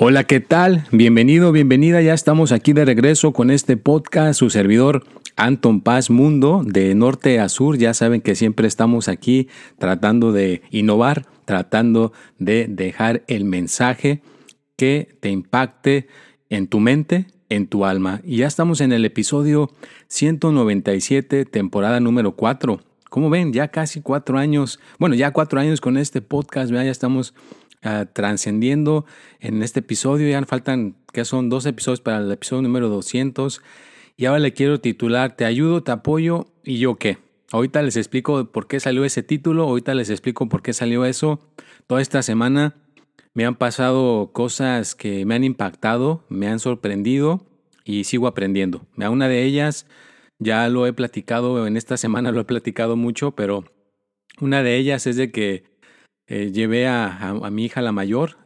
Hola, ¿qué tal? Bienvenido, bienvenida. Ya estamos aquí de regreso con este podcast, su servidor Anton Paz Mundo, de norte a sur. Ya saben que siempre estamos aquí tratando de innovar, tratando de dejar el mensaje que te impacte en tu mente, en tu alma. Y ya estamos en el episodio 197, temporada número 4. Como ven, ya casi cuatro años, bueno, ya cuatro años con este podcast, ya estamos uh, trascendiendo en este episodio. Ya faltan, que son dos episodios para el episodio número 200. Y ahora le quiero titular Te ayudo, te apoyo y yo qué. Ahorita les explico por qué salió ese título, ahorita les explico por qué salió eso. Toda esta semana me han pasado cosas que me han impactado, me han sorprendido y sigo aprendiendo. A una de ellas ya lo he platicado, en esta semana lo he platicado mucho, pero una de ellas es de que eh, llevé a, a, mi hija la mayor,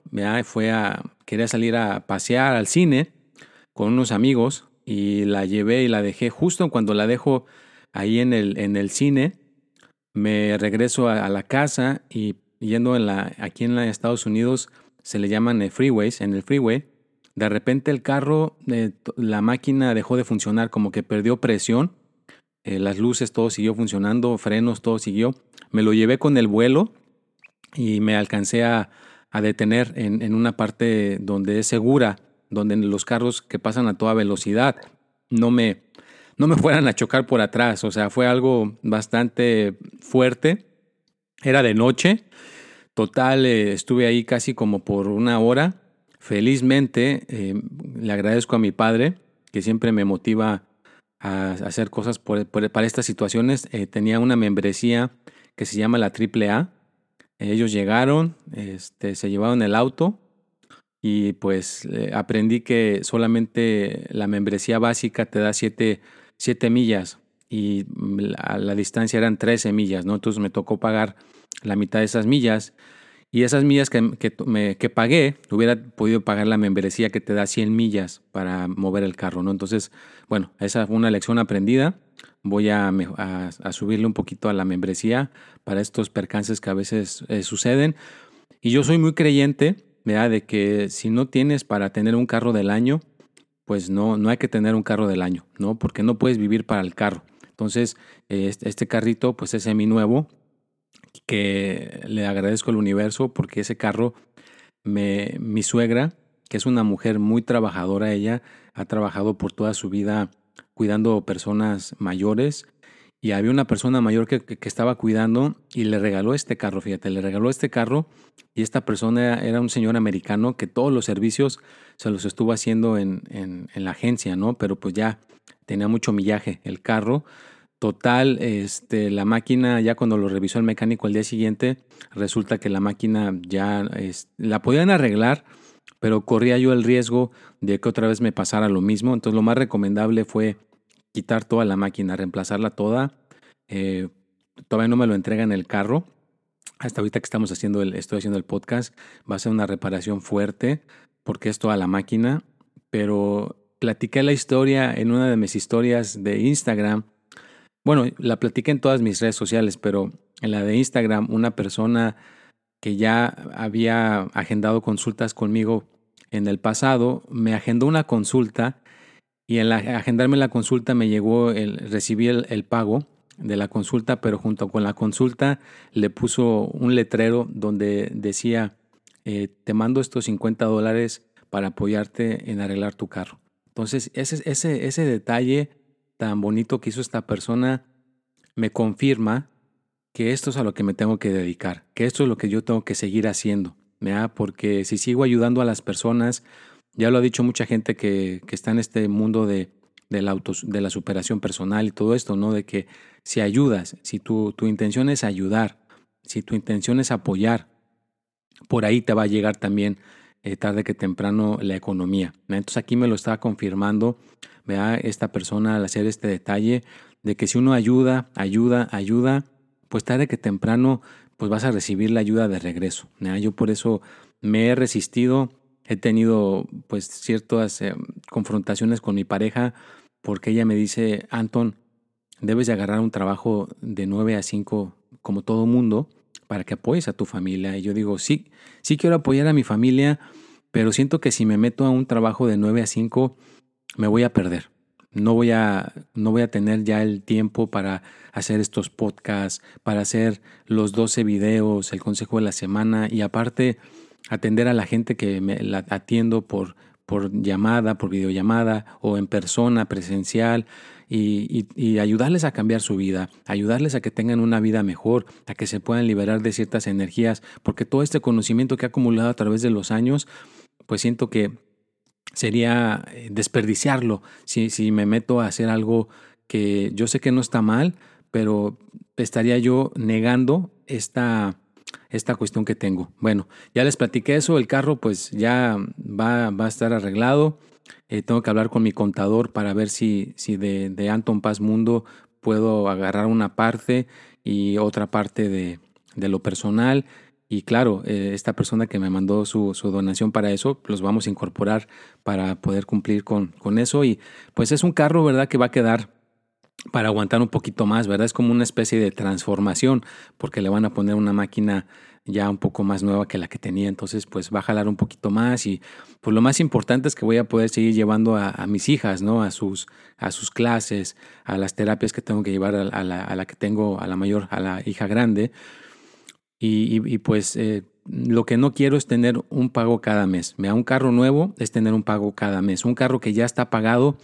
fue a, quería salir a pasear al cine con unos amigos y la llevé y la dejé justo cuando la dejo ahí en el, en el cine, me regreso a, la casa y yendo en la, aquí en Estados Unidos se le llaman eh, freeways, en el freeway, de repente el carro, eh, la máquina dejó de funcionar, como que perdió presión, las luces, todo siguió funcionando, frenos, todo siguió. Me lo llevé con el vuelo y me alcancé a, a detener en, en, una parte donde es segura, donde los carros que pasan a toda velocidad no me, no me fueran a chocar por atrás. O sea, fue algo bastante fuerte. Era de noche. Total, eh, estuve ahí casi como por una hora. Felizmente, eh, le agradezco a mi padre, que siempre me motiva a hacer cosas para estas situaciones. Eh, tenía una membresía que se llama la AAA ellos llegaron, este, se llevaron el auto y pues aprendí que solamente la membresía básica te da 7 millas y la, la, distancia eran 13 millas, ¿no? Entonces me tocó pagar la mitad de esas millas y esas millas que, que, me, pagué, hubiera podido pagar la membresía que te da 100 millas para mover el carro, ¿no? Entonces, bueno, esa fue una lección aprendida voy a, subirle un poquito a la membresía para estos percances que a veces eh, suceden. Y yo soy muy creyente ¿verdad? de que si no tienes para tener un carro del año, pues no, no hay que tener un carro del año, ¿no? Porque no puedes vivir para el carro. Entonces, este, este carrito pues es semi nuevo, que le agradezco al universo porque ese carro, me, mi suegra, que es una mujer muy trabajadora, ella ha trabajado por toda su vida cuidando personas mayores y había una persona mayor que, que, estaba cuidando y le regaló este carro, fíjate, le regaló este carro y esta persona era, un señor americano que todos los servicios se los estuvo haciendo en, en, en, la agencia, ¿no? Pero pues ya tenía mucho millaje el carro. Total, este, la máquina, ya cuando lo revisó el mecánico el día siguiente, resulta que la máquina ya la podían arreglar, pero corría yo el riesgo de que otra vez me pasara lo mismo. Entonces lo más recomendable fue quitar toda la máquina, reemplazarla toda. Eh, todavía no me lo entrega en el carro. Hasta ahorita que estamos haciendo el, estoy haciendo el podcast, va a ser una reparación fuerte porque es toda la máquina. Pero platiqué la historia en una de mis historias de Instagram. Bueno, la platiqué en todas mis redes sociales, pero en la de Instagram una persona que ya había agendado consultas conmigo en el pasado, me agendó una consulta y en la, agendarme la consulta me llegó, el, recibí el, pago de la consulta, pero junto con la consulta le puso un letrero donde decía, eh, te mando estos 50 dólares para apoyarte en arreglar tu carro. Entonces, ese, ese, ese detalle tan bonito que hizo esta persona me confirma que esto es a lo que me tengo que dedicar, que esto es lo que yo tengo que seguir haciendo, ¿verdad? porque si sigo ayudando a las personas Ya lo ha dicho mucha gente que, que está en este mundo de, de, la de la superación personal y todo esto, ¿no? De que si ayudas, si tu, tu intención es ayudar, si tu intención es apoyar, por ahí te va a llegar también eh, tarde que temprano la economía. Entonces aquí me lo está confirmando vea esta persona al hacer este detalle de que si uno ayuda, ayuda, ayuda, pues tarde que temprano pues vas a recibir la ayuda de regreso. Yo por eso me he resistido, he tenido pues ciertas eh, confrontaciones con mi pareja porque ella me dice, Anton, debes de agarrar un trabajo de 9 a 5 como todo mundo para que apoyes a tu familia. Y yo digo, sí, sí quiero apoyar a mi familia, pero siento que si me meto a un trabajo de 9 a 5, me voy a perder. No voy a, no voy a tener ya el tiempo para hacer estos podcasts, para hacer los 12 videos, el consejo de la semana y aparte atender a la gente que me la atiendo por, por llamada, por videollamada o en persona, presencial, y, y, ayudarles a cambiar su vida, ayudarles a que tengan una vida mejor, a que se puedan liberar de ciertas energías, porque todo este conocimiento que he acumulado a través de los años, pues siento que sería eh, desperdiciarlo si, me meto a hacer algo que yo sé que no está mal, pero estaría yo negando esta, esta cuestión que tengo. Bueno, ya les platiqué eso, el carro pues ya va a estar arreglado. Eh, tengo que hablar con mi contador para ver si, si de, de, Anton Paz Mundo puedo agarrar una parte y otra parte de, de lo personal y claro, eh, esta persona que me mandó su, su, donación para eso, los vamos a incorporar para poder cumplir con, con eso. Y pues es un carro, ¿verdad?, que va a quedar para aguantar un poquito más, ¿verdad? Es como una especie de transformación, porque le van a poner una máquina ya un poco más nueva que la que tenía, entonces pues va a jalar un poquito más y pues lo más importante es que voy a poder seguir llevando a, mis hijas, ¿no? A sus, a sus clases, a las terapias que tengo que llevar a, la, que tengo, a la mayor, a la hija grande, y, pues eh, lo que no quiero es tener un pago cada mes. Me da un carro nuevo es tener un pago cada mes. Un carro que ya está pagado,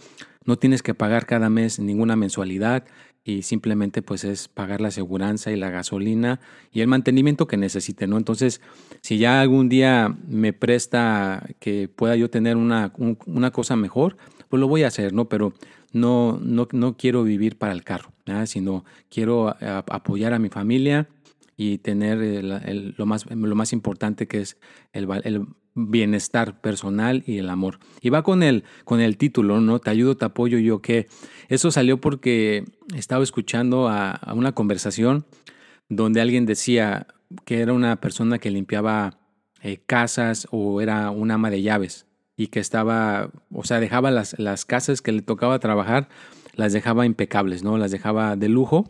no tienes que pagar cada mes ninguna mensualidad y simplemente pues es pagar la aseguranza y la gasolina y el mantenimiento que necesite, ¿no? Entonces, si ya algún día me presta que pueda yo tener una, una cosa mejor, pues lo voy a hacer, ¿no? Pero no, no, no quiero vivir para el carro, sino quiero apoyar a mi familia y tener lo, más, lo más importante que es el, el, bienestar personal y el amor. Y va con el, con el título, ¿no? Te ayudo, te apoyo, yo que Eso salió porque estaba escuchando a, una conversación donde alguien decía que era una persona que limpiaba eh, casas o era una ama de llaves y que estaba, o sea, dejaba las, las casas que le tocaba trabajar, las dejaba impecables, ¿no? Las dejaba de lujo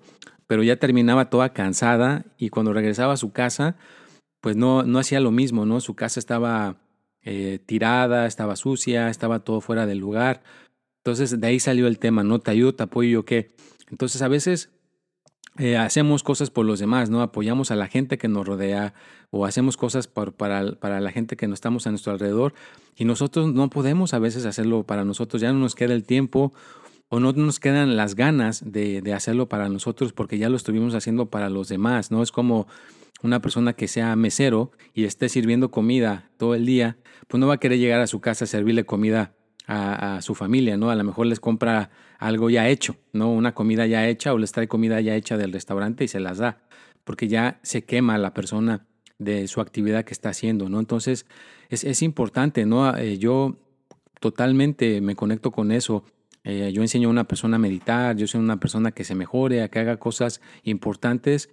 pero ya terminaba toda cansada y cuando regresaba a su casa, pues no, no hacía lo mismo, ¿no? Su casa estaba eh, tirada, estaba sucia, estaba todo fuera del lugar. Entonces de ahí salió el tema, ¿no? Te ayudo, te apoyo, ¿qué? Entonces a veces eh, hacemos cosas por los demás, ¿no? Apoyamos a la gente que nos rodea o hacemos cosas para, para la gente que no estamos a nuestro alrededor y nosotros no podemos a veces hacerlo para nosotros, ya no nos queda el tiempo o no nos quedan las ganas de, de, hacerlo para nosotros porque ya lo estuvimos haciendo para los demás, ¿no? Es como una persona que sea mesero y esté sirviendo comida todo el día, pues no va a querer llegar a su casa a servirle comida a, su familia, ¿no? A lo mejor les compra algo ya hecho, ¿no? Una comida ya hecha o les trae comida ya hecha del restaurante y se las da, porque ya se quema la persona de su actividad que está haciendo, ¿no? Entonces, es, es importante, ¿no? Eh, yo totalmente me conecto con eso eh, yo enseño a una persona a meditar, yo soy una persona que se mejore, a que haga cosas importantes.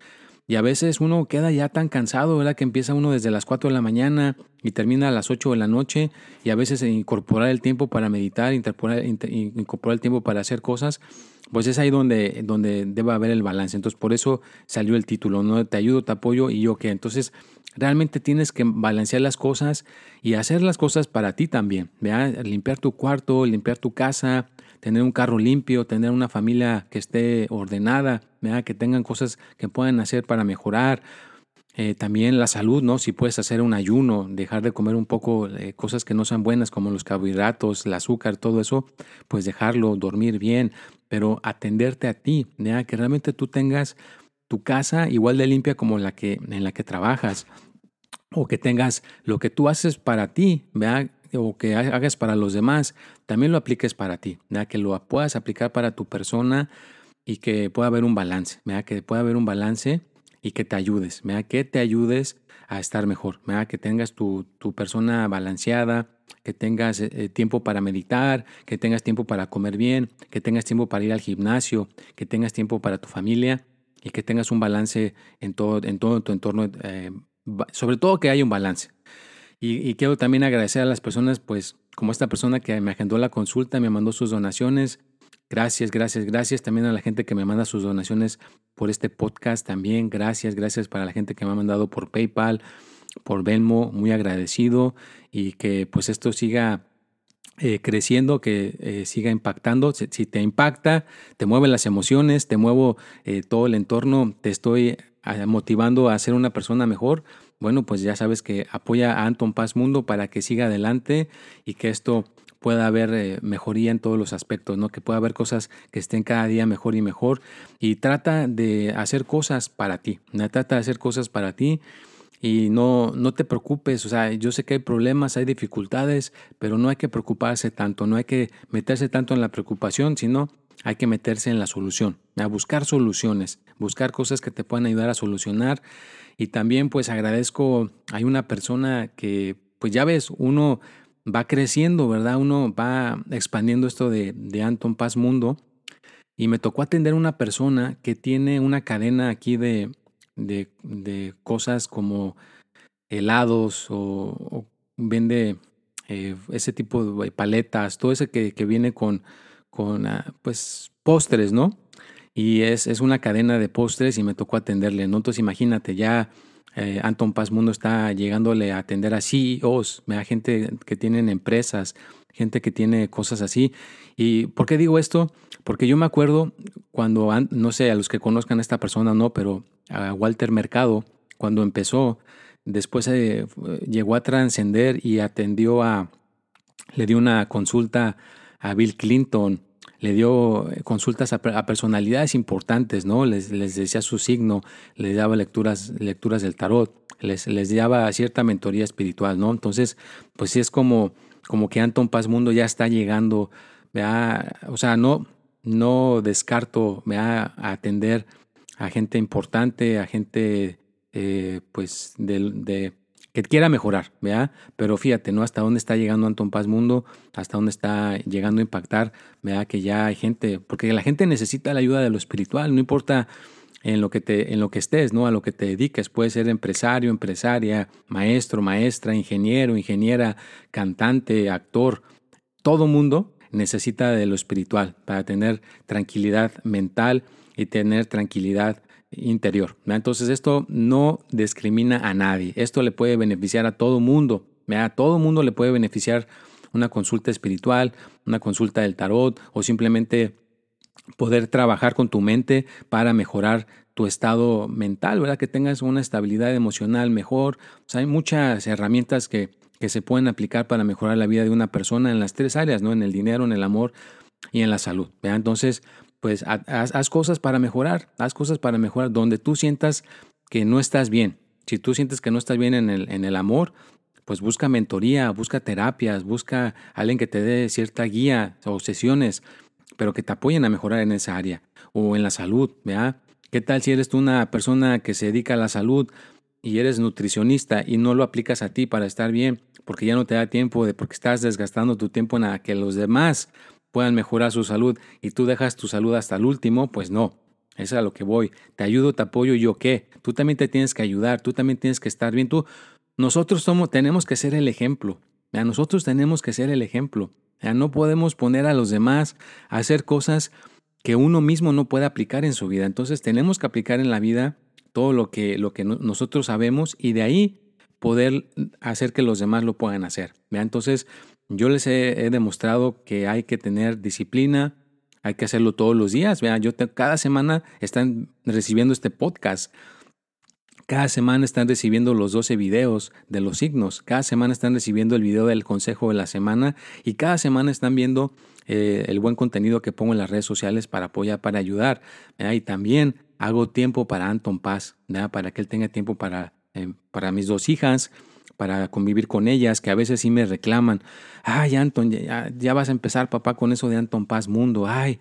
Y a veces uno queda ya tan cansado, ¿verdad? Que empieza uno desde las 4 de la mañana y termina a las 8 de la noche y a veces incorporar el tiempo para meditar, incorporar, incorporar el tiempo para hacer cosas, pues es ahí donde, donde debe haber el balance. Entonces por eso salió el título, ¿no? Te ayudo, te apoyo y yo que Entonces realmente tienes que balancear las cosas y hacer las cosas para ti también, ¿verdad? Limpiar tu cuarto, limpiar tu casa, tener un carro limpio, tener una familia que esté ordenada, que tengan cosas que puedan hacer para mejorar. Eh, también la salud, ¿no? Si puedes hacer un ayuno, dejar de comer un poco eh, cosas que no sean buenas como los carbohidratos, el azúcar, todo eso, pues dejarlo, dormir bien, pero atenderte a ti, que realmente tú tengas tu casa igual de limpia como la que, en la que trabajas, o que tengas lo que tú haces para ti, o que hagas para los demás, también lo apliques para ti, que lo puedas aplicar para tu persona y que pueda haber un balance, que pueda haber un balance y que te ayudes, que te ayudes a estar mejor, que tengas tu, persona balanceada, que tengas eh, eh, tiempo para meditar, que tengas tiempo para comer bien, que tengas tiempo para ir al gimnasio, que tengas tiempo para tu familia y que tengas un balance en todo, en todo tu entorno, eh, sobre todo que haya un balance. Y, quiero también agradecer a las personas, pues como esta persona que me agendó la consulta, me mandó sus donaciones. Gracias, gracias, gracias también a la gente que me manda sus donaciones por este podcast también. Gracias, gracias para la gente que me ha mandado por PayPal, por Venmo, muy agradecido y que pues esto siga eh, creciendo, que eh, siga impactando. Si, te impacta, te mueve las emociones, te muevo eh, todo el entorno, te estoy motivando a ser una persona mejor, bueno, pues ya sabes que apoya a Anton Paz Mundo para que siga adelante y que esto pueda haber eh, mejoría en todos los aspectos, ¿no? Que pueda haber cosas que estén cada día mejor y mejor. Y trata de hacer cosas para ti, trata de hacer cosas para ti y no, no te preocupes, o sea, yo sé que hay problemas, hay dificultades, pero no hay que preocuparse tanto, no hay que meterse tanto en la preocupación, sino hay que meterse en la solución, a buscar soluciones, buscar cosas que te puedan ayudar a solucionar y también pues agradezco, hay una persona que pues ya ves, uno va creciendo, ¿verdad? Uno va expandiendo esto de, de Anton Paz Mundo. Y me tocó atender a una persona que tiene una cadena aquí de, de, de cosas como helados o, vende eh, ese tipo de paletas, todo ese que, que viene con, con ah, pues postres, ¿no? y es, es una cadena de postres y me tocó atenderle, ¿no? Entonces imagínate, ya eh, Anton Paz Mundo está llegándole a atender a CEOs, a gente que tienen empresas, gente que tiene cosas así. ¿Y por qué digo esto? Porque yo me acuerdo cuando, no sé, a los que conozcan a esta persona no, pero a Walter Mercado, cuando empezó, después eh, llegó a trascender y atendió a, le dio una consulta a Bill Clinton, le dio eh, consultas a, personalidades importantes, ¿no? Les, les, decía su signo, les daba lecturas, lecturas del tarot, les, les daba cierta mentoría espiritual, ¿no? Entonces, pues sí es como, como que Anton Paz Mundo ya está llegando, o sea, no, no descarto a atender a gente importante, a gente eh, pues de que quiera mejorar, ¿vea? Pero fíjate, ¿no? Hasta dónde está llegando Anton Paz Mundo, hasta dónde está llegando a impactar, ¿vea? Que ya hay gente, porque la gente necesita la ayuda de lo espiritual, no importa en lo que te en lo que estés, ¿no? A lo que te dediques, puedes ser empresario, empresaria, maestro, maestra, ingeniero, ingeniera, cantante, actor, todo mundo necesita de lo espiritual para tener tranquilidad mental y tener tranquilidad interior. Entonces esto no discrimina a nadie. Esto le puede beneficiar a todo mundo. A todo mundo le puede beneficiar una consulta espiritual, una consulta del tarot o simplemente poder trabajar con tu mente para mejorar tu estado mental, ¿verdad? Que tengas una estabilidad emocional mejor. Hay muchas herramientas que, que se pueden aplicar para mejorar la vida de una persona en las tres áreas, ¿no? En el dinero, en el amor y en la salud. Entonces, pues haz, cosas para mejorar, haz cosas para mejorar donde tú sientas que no estás bien. Si tú sientes que no estás bien en el, en el amor, pues busca mentoría, busca terapias, busca alguien que te dé cierta guía o sesiones, pero que te apoyen a mejorar en esa área o en la salud, ¿vea? ¿Qué tal si eres tú una persona que se dedica a la salud y eres nutricionista y no lo aplicas a ti para estar bien porque ya no te da tiempo de porque estás desgastando tu tiempo en que los demás puedan mejorar su salud y tú dejas tu salud hasta el último, pues no. Es a lo que voy. Te ayudo, te apoyo, ¿yo qué? Tú también te tienes que ayudar, tú también tienes que estar bien. Tú, nosotros somos, tenemos que ser el ejemplo. A nosotros tenemos que ser el ejemplo. Ya no podemos poner a los demás a hacer cosas que uno mismo no puede aplicar en su vida. Entonces tenemos que aplicar en la vida todo lo que, lo que nosotros sabemos y de ahí poder hacer que los demás lo puedan hacer. Entonces, yo les he, demostrado que hay que tener disciplina, hay que hacerlo todos los días. Vean, yo cada semana están recibiendo este podcast. Cada semana están recibiendo los 12 videos de los signos. Cada semana están recibiendo el video del consejo de la semana. Y cada semana están viendo eh, el buen contenido que pongo en las redes sociales para apoyar, para ayudar. Y también hago tiempo para Anton Paz, para que él tenga tiempo para, eh, para mis dos hijas, para convivir con ellas, que a veces sí me reclaman, ay Anton, ya, ya vas a empezar papá con eso de Anton Paz Mundo, ay,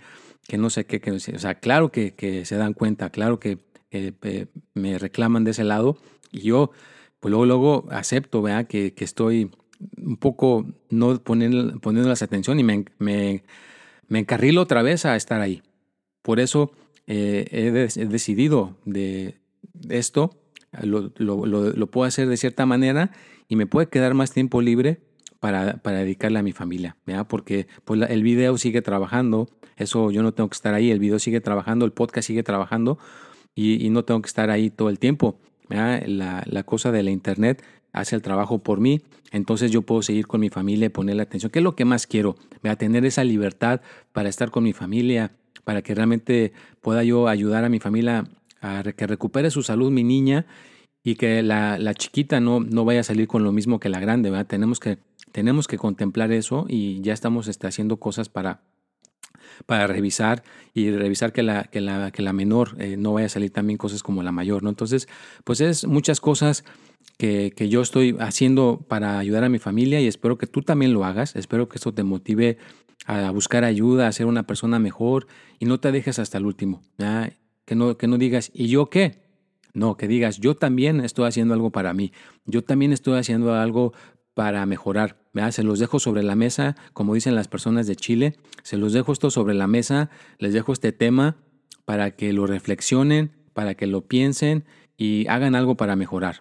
que no sé qué, que, o sea, claro que, que se dan cuenta, claro que eh, me reclaman de ese lado y yo pues luego, luego acepto, ¿verdad? Que, que estoy un poco no poniendo, poniéndoles atención y me, me, encarrilo otra vez a estar ahí. Por eso eh, he, decidido de esto, lo, lo, lo, puedo hacer de cierta manera y me puede quedar más tiempo libre para, para dedicarle a mi familia, ¿verdad? porque pues, el video sigue trabajando, eso yo no tengo que estar ahí, el video sigue trabajando, el podcast sigue trabajando y, y no tengo que estar ahí todo el tiempo. La, la, cosa de la internet hace el trabajo por mí, entonces yo puedo seguir con mi familia y ponerle atención, que es lo que más quiero, a tener esa libertad para estar con mi familia, para que realmente pueda yo ayudar a mi familia que recupere su salud, mi niña, y que la, chiquita no, no vaya a salir con lo mismo que la grande, ¿verdad? Tenemos que, tenemos que contemplar eso y ya estamos este, haciendo cosas para, para revisar y revisar que la, que la, que la menor eh, no vaya a salir también cosas como la mayor, ¿no? Entonces, pues es muchas cosas que, que, yo estoy haciendo para ayudar a mi familia y espero que tú también lo hagas. Espero que esto te motive a buscar ayuda, a ser una persona mejor y no te dejes hasta el último. Que, no, que no digas, ¿y yo qué? No, que digas, yo también estoy haciendo algo para mí. Yo también estoy haciendo algo para mejorar. Se los dejo sobre la mesa, como dicen las personas de Chile, se los dejo esto sobre la mesa, les dejo este tema para que lo reflexionen, para que lo piensen y hagan algo para mejorar.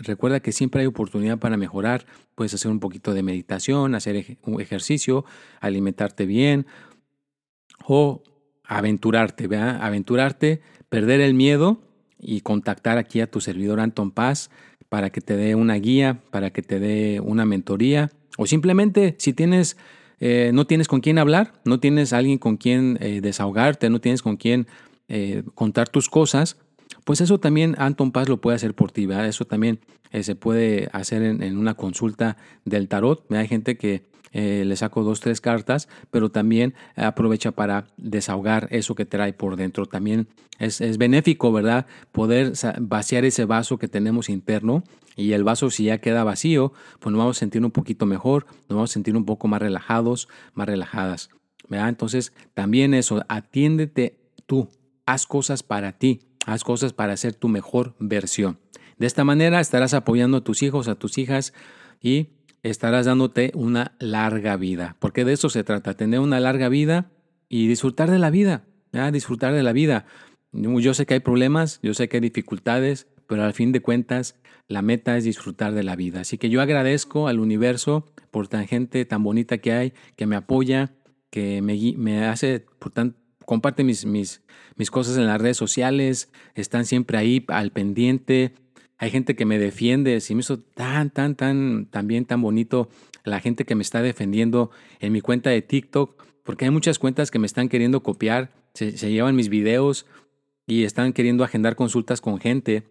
Recuerda que siempre hay oportunidad para mejorar. Puedes hacer un poquito de meditación, hacer un ejercicio, alimentarte bien o aventurarte, ¿vea? aventurarte, perder el miedo y contactar aquí a tu servidor Anton Paz para que te dé una guía, para que te dé una mentoría o simplemente si tienes, eh, no tienes con quién hablar, no tienes alguien con quien eh, desahogarte, no tienes con quién eh, contar tus cosas, pues eso también Anton Paz lo puede hacer por ti, ¿verdad? Eso también se puede hacer en, en, una consulta del tarot. Hay gente que eh, le saco dos, tres cartas, pero también aprovecha para desahogar eso que trae por dentro. También es, benéfico, ¿verdad? Poder vaciar ese vaso que tenemos interno y el vaso si ya queda vacío, pues nos vamos a sentir un poquito mejor, nos vamos a sentir un poco más relajados, más relajadas. ¿verdad? Entonces, también eso, atiéndete tú, haz cosas para ti, haz cosas para ser tu mejor versión. De esta manera estarás apoyando a tus hijos, a tus hijas y estarás dándote una larga vida, porque de eso se trata, tener una larga vida y disfrutar de la vida, disfrutar de la vida. Yo sé que hay problemas, yo sé que hay dificultades, pero al fin de cuentas la meta es disfrutar de la vida. Así que yo agradezco al universo por tan gente tan bonita que hay, que me apoya, que me, me hace, por tan, comparte mis, mis, mis cosas en las redes sociales, están siempre ahí al pendiente, hay gente que me defiende, si me hizo tan, tan, tan, bien, tan bonito la gente que me está defendiendo en mi cuenta de TikTok, porque hay muchas cuentas que me están queriendo copiar, se, llevan mis videos y están queriendo agendar consultas con gente.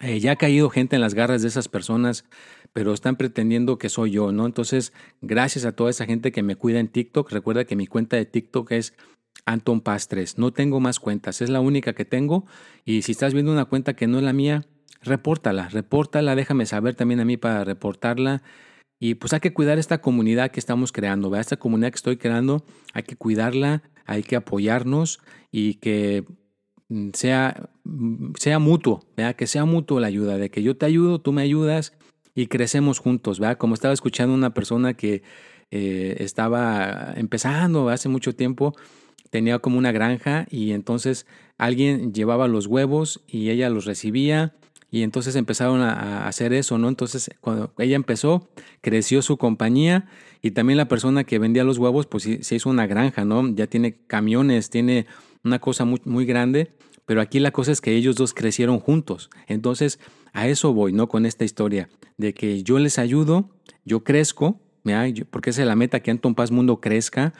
Eh, ya ha caído gente en las garras de esas personas, pero están pretendiendo que soy yo, ¿no? Entonces, gracias a toda esa gente que me cuida en TikTok. Recuerda que mi cuenta de TikTok es Anton Pastres. No tengo más cuentas, es la única que tengo. Y si estás viendo una cuenta que no es la mía, repórtala, repórtala, déjame saber también a mí para reportarla. Y pues hay que cuidar esta comunidad que estamos creando, esta comunidad que estoy creando, hay que cuidarla, hay que apoyarnos y que mm, sea, mm, sea mutuo, que sea mutuo la ayuda, de que yo te ayudo, tú me ayudas y crecemos juntos, ¿verdad? Como estaba escuchando una persona que eh, estaba empezando hace mucho tiempo, tenía como una granja y entonces alguien llevaba los huevos y ella los recibía y entonces empezaron a, hacer eso, ¿no? Entonces, cuando ella empezó, creció su compañía y también la persona que vendía los huevos, pues se hizo una granja, ¿no? Ya tiene camiones, tiene una cosa muy, muy grande, pero aquí la cosa es que ellos dos crecieron juntos. Entonces, a eso voy, ¿no? Con esta historia, de que yo les ayudo, yo crezco, porque esa es la meta, que Anton Paz Mundo crezca,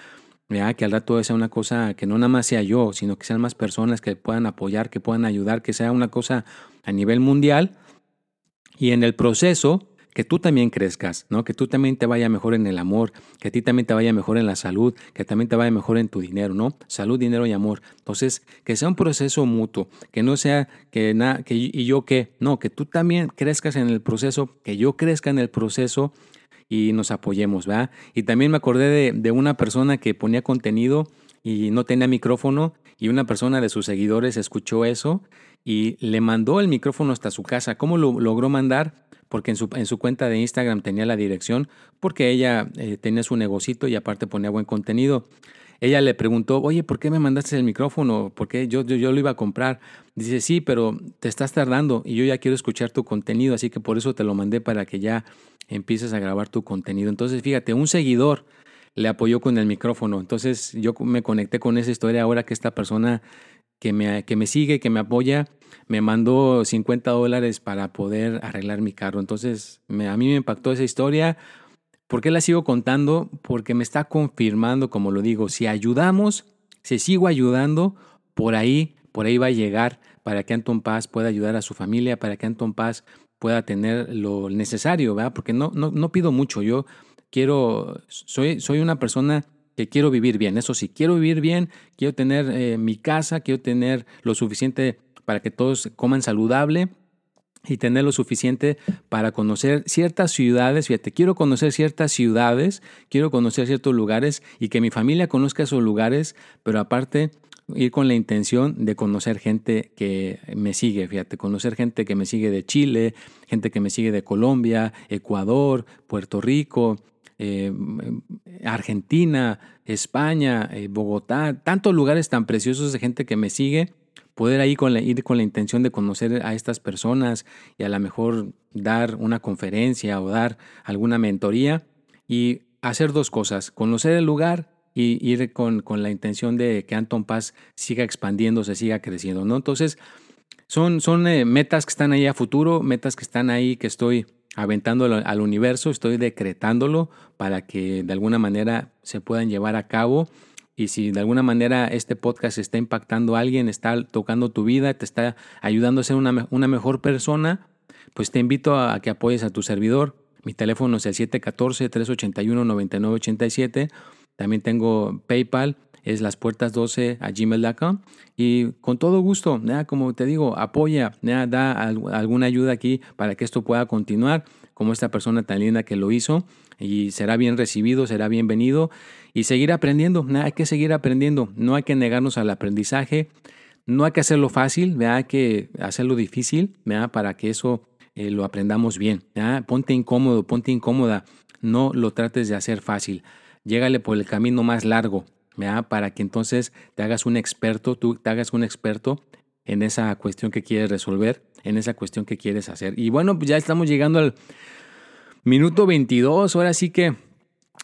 que al rato sea una cosa que no nada más sea yo, sino que sean más personas que puedan apoyar, que puedan ayudar, que sea una cosa a nivel mundial y en el proceso que tú también crezcas, ¿no? Que tú también te vaya mejor en el amor, que a ti también te vaya mejor en la salud, que también te vaya mejor en tu dinero, ¿no? Salud, dinero y amor. Entonces, que sea un proceso mutuo, que no sea que nada, que y yo qué, no, que tú también crezcas en el proceso, que yo crezca en el proceso y nos apoyemos, ¿verdad? Y también me acordé de, de una persona que ponía contenido y no tenía micrófono y una persona de sus seguidores escuchó eso y le mandó el micrófono hasta su casa. ¿Cómo lo logró mandar? Porque en su, en su cuenta de Instagram tenía la dirección, porque ella eh, tenía su negocito y aparte ponía buen contenido. Ella le preguntó, oye, ¿por qué me mandaste el micrófono? Porque yo, yo, yo, lo iba a comprar. Dice, sí, pero te estás tardando y yo ya quiero escuchar tu contenido, así que por eso te lo mandé para que ya empieces a grabar tu contenido. Entonces, fíjate, un seguidor le apoyó con el micrófono. Entonces, yo me conecté con esa historia ahora que esta persona que me, que me sigue, que me apoya, me mandó 50 dólares para poder arreglar mi carro. Entonces, me, a mí me impactó esa historia. ¿Por qué la sigo contando? Porque me está confirmando, como lo digo, si ayudamos, si sigo ayudando, por ahí, por ahí va a llegar para que Anton Paz pueda ayudar a su familia, para que Anton Paz pueda tener lo necesario, ¿verdad? Porque no, no, no pido mucho, yo quiero, soy, soy una persona que quiero vivir bien. Eso sí, quiero vivir bien, quiero tener eh, mi casa, quiero tener lo suficiente para que todos coman saludable y tener lo suficiente para conocer ciertas ciudades. Fíjate, quiero conocer ciertas ciudades, quiero conocer ciertos lugares y que mi familia conozca esos lugares, pero aparte ir con la intención de conocer gente que me sigue, fíjate, conocer gente que me sigue de Chile, gente que me sigue de Colombia, Ecuador, Puerto Rico, eh, Argentina, España, eh, Bogotá, tantos lugares tan preciosos de gente que me sigue, poder ahí con ir con la intención de conocer a estas personas y a lo mejor dar una conferencia o dar alguna mentoría y hacer dos cosas, conocer el lugar y ir con, con la intención de que Anton Paz siga expandiéndose, siga creciendo, ¿no? Entonces, son, son eh, metas que están ahí a futuro, metas que están ahí que estoy aventándolo al universo, estoy decretándolo para que de alguna manera se puedan llevar a cabo. Y si de alguna manera este podcast está impactando a alguien, está tocando tu vida, te está ayudando a ser una, una mejor persona, pues te invito a, que apoyes a tu servidor. Mi teléfono es el 714-381-9987. También tengo PayPal, es las puertas 12 a gmail.com y con todo gusto, como te digo, apoya, da alguna ayuda aquí para que esto pueda continuar, como esta persona tan linda que lo hizo. Y será bien recibido, será bienvenido. Y seguir aprendiendo, hay que seguir aprendiendo, no hay que negarnos al aprendizaje, no hay que hacerlo fácil, hay que hacerlo difícil para que eso eh, lo aprendamos bien. Ponte incómodo, ponte incómoda, no lo trates de hacer fácil. Llégale por el camino más largo, para que entonces te hagas un experto, tú te hagas un experto en esa cuestión que quieres resolver, en esa cuestión que quieres hacer. Y bueno, pues ya estamos llegando al minuto 22, ahora sí que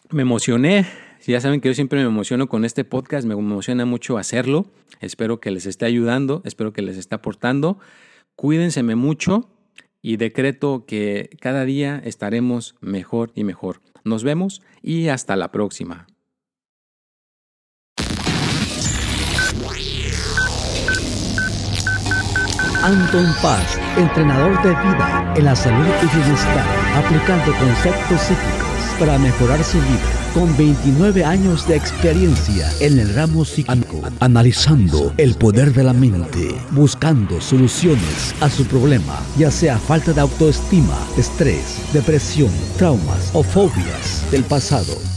me emocioné. Ya saben que yo siempre me emociono con este podcast, me emociona mucho hacerlo. Espero que les esté ayudando, espero que les esté aportando. Cuídense mucho y decreto que cada día estaremos mejor y mejor. Nos vemos y hasta la próxima. Anton Paz, entrenador de vida en la salud y bienestar, aplicando conceptos psíquicos para mejorar su vida. Con 29 años de experiencia en el ramo psíquico, analizando el poder de la mente, buscando soluciones a su problema, ya sea falta de autoestima, estrés, depresión, traumas o fobias del pasado